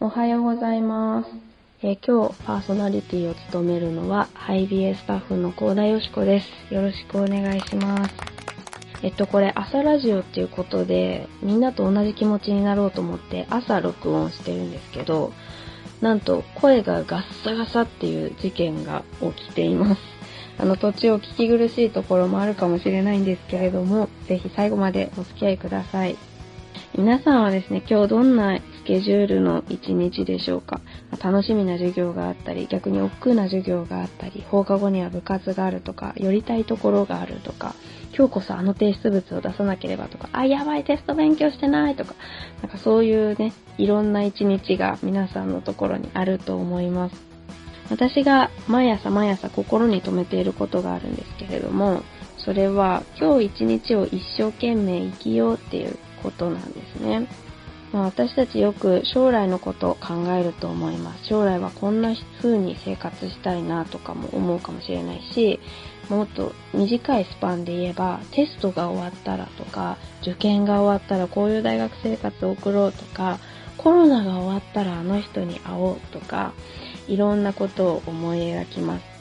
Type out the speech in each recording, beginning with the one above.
おはようございます。えー、今日パーソナリティを務めるのは、ハイビエスタッフの高田よしこです。よろしくお願いします。えっと、これ朝ラジオっていうことで、みんなと同じ気持ちになろうと思って朝録音してるんですけど、なんと声がガッサガサっていう事件が起きています。あの途中お聞き苦しいところもあるかもしれないんですけれども、ぜひ最後までお付き合いください。皆さんはですね、今日どんなケジュールの一日でしょうか楽しみな授業があったり、逆に億劫な授業があったり、放課後には部活があるとか、寄りたいところがあるとか、今日こそあの提出物を出さなければとか、あ、やばいテスト勉強してないとか、なんかそういうね、いろんな一日が皆さんのところにあると思います。私が毎朝毎朝心に留めていることがあるんですけれども、それは今日一日を一生懸命生きようっていうことなんですね。まあ、私たちよく将来のことを考えると思います。将来はこんな風に生活したいなとかも思うかもしれないし、もっと短いスパンで言えばテストが終わったらとか、受験が終わったらこういう大学生活を送ろうとか、コロナが終わったらあの人に会おうとか、いろんなことを思い描きます。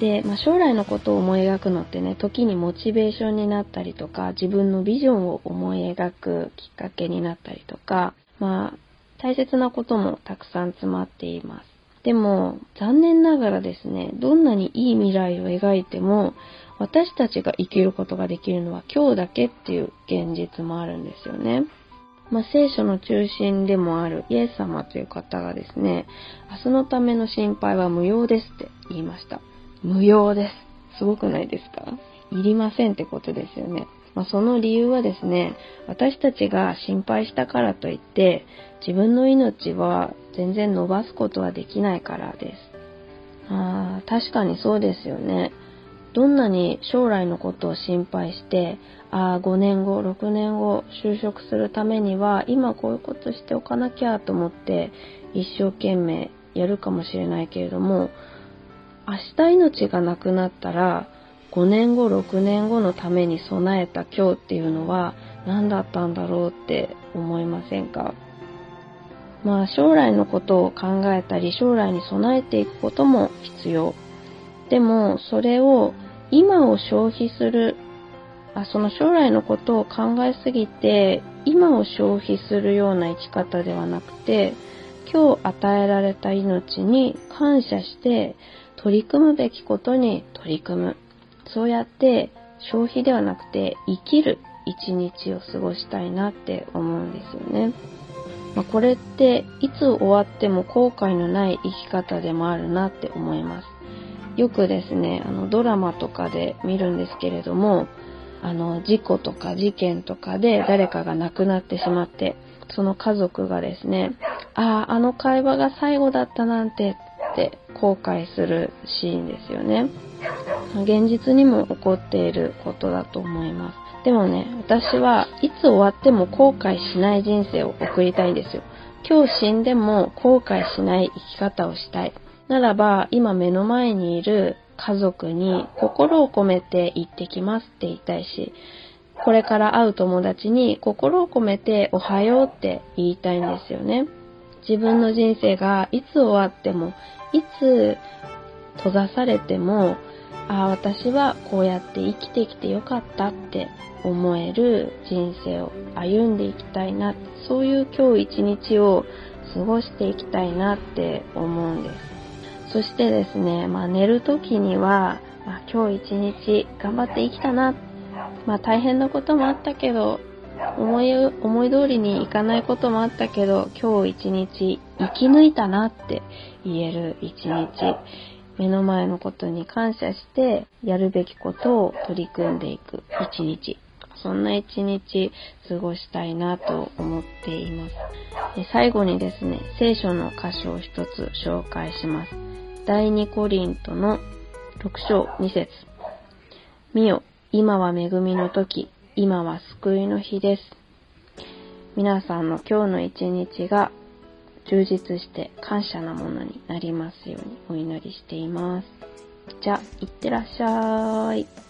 で、まあ、将来のことを思い描くのってね、時にモチベーションになったりとか、自分のビジョンを思い描くきっかけになったりとか、まあ、大切なこともたくさん詰まっています。でも、残念ながらですね、どんなにいい未来を描いても、私たちが生きることができるのは今日だけっていう現実もあるんですよね。まあ、聖書の中心でもあるイエス様という方がですね、明日のための心配は無用ですって言いました。無用です。すごくないですか？いりませんってことですよね。まあ、その理由はですね、私たちが心配したからといって、自分の命は全然伸ばすことはできないからです。ああ確かにそうですよね。どんなに将来のことを心配して、ああ、5年後、6年後、就職するためには、今こういうことしておかなきゃと思って、一生懸命やるかもしれないけれども、明日命がなくなったら、5年後、6年後のために備えた今日っていうのは何だったんだろうって思いませんか？まあ将来のことを考えたり将来に備えていくことも必要。でもそれを今を消費するあその将来のことを考えすぎて今を消費するような生き方ではなくて今日与えられた命に感謝して取り組むべきことに取り組む。そうやって消費ではなくて生きる一日を過ごしたいなって思うんですよね。まあ、これっていつ終わっても後悔のない生き方でもあるなって思います。よくですね、あのドラマとかで見るんですけれども、あの事故とか事件とかで誰かが亡くなってしまって、その家族がですね、ああ、あの会話が最後だったなんてって後悔するシーンですよね。現実にも起こっていることだと思います。でもね、私はいつ終わっても後悔しない人生を送りたいんですよ。今日死んでも後悔しない生き方をしたい。ならば、今目の前にいる家族に心を込めて行ってきますって言いたいし、これから会う友達に心を込めておはようって言いたいんですよね。自分の人生がいつ終わっても、いつ閉ざされても、ああ、私はこうやって生きてきてよかったって思える人生を歩んでいきたいな、そういう今日一日を過ごしていきたいなって思うんです。そしてですね、まあ寝る時には、まあ、今日一日頑張って生きたな、まあ大変なこともあったけど、思い、思い通りにいかないこともあったけど、今日一日生き抜いたなって言える一日。目の前のことに感謝して、やるべきことを取り組んでいく一日。そんな一日過ごしたいなと思っています。最後にですね、聖書の箇所を一つ紹介します。第2コリントの6章2節見よ、今は恵みの時、今は救いの日です。皆さんの今日の一日が充実して感謝なものになりますようにお祈りしています。じゃあ、いってらっしゃい。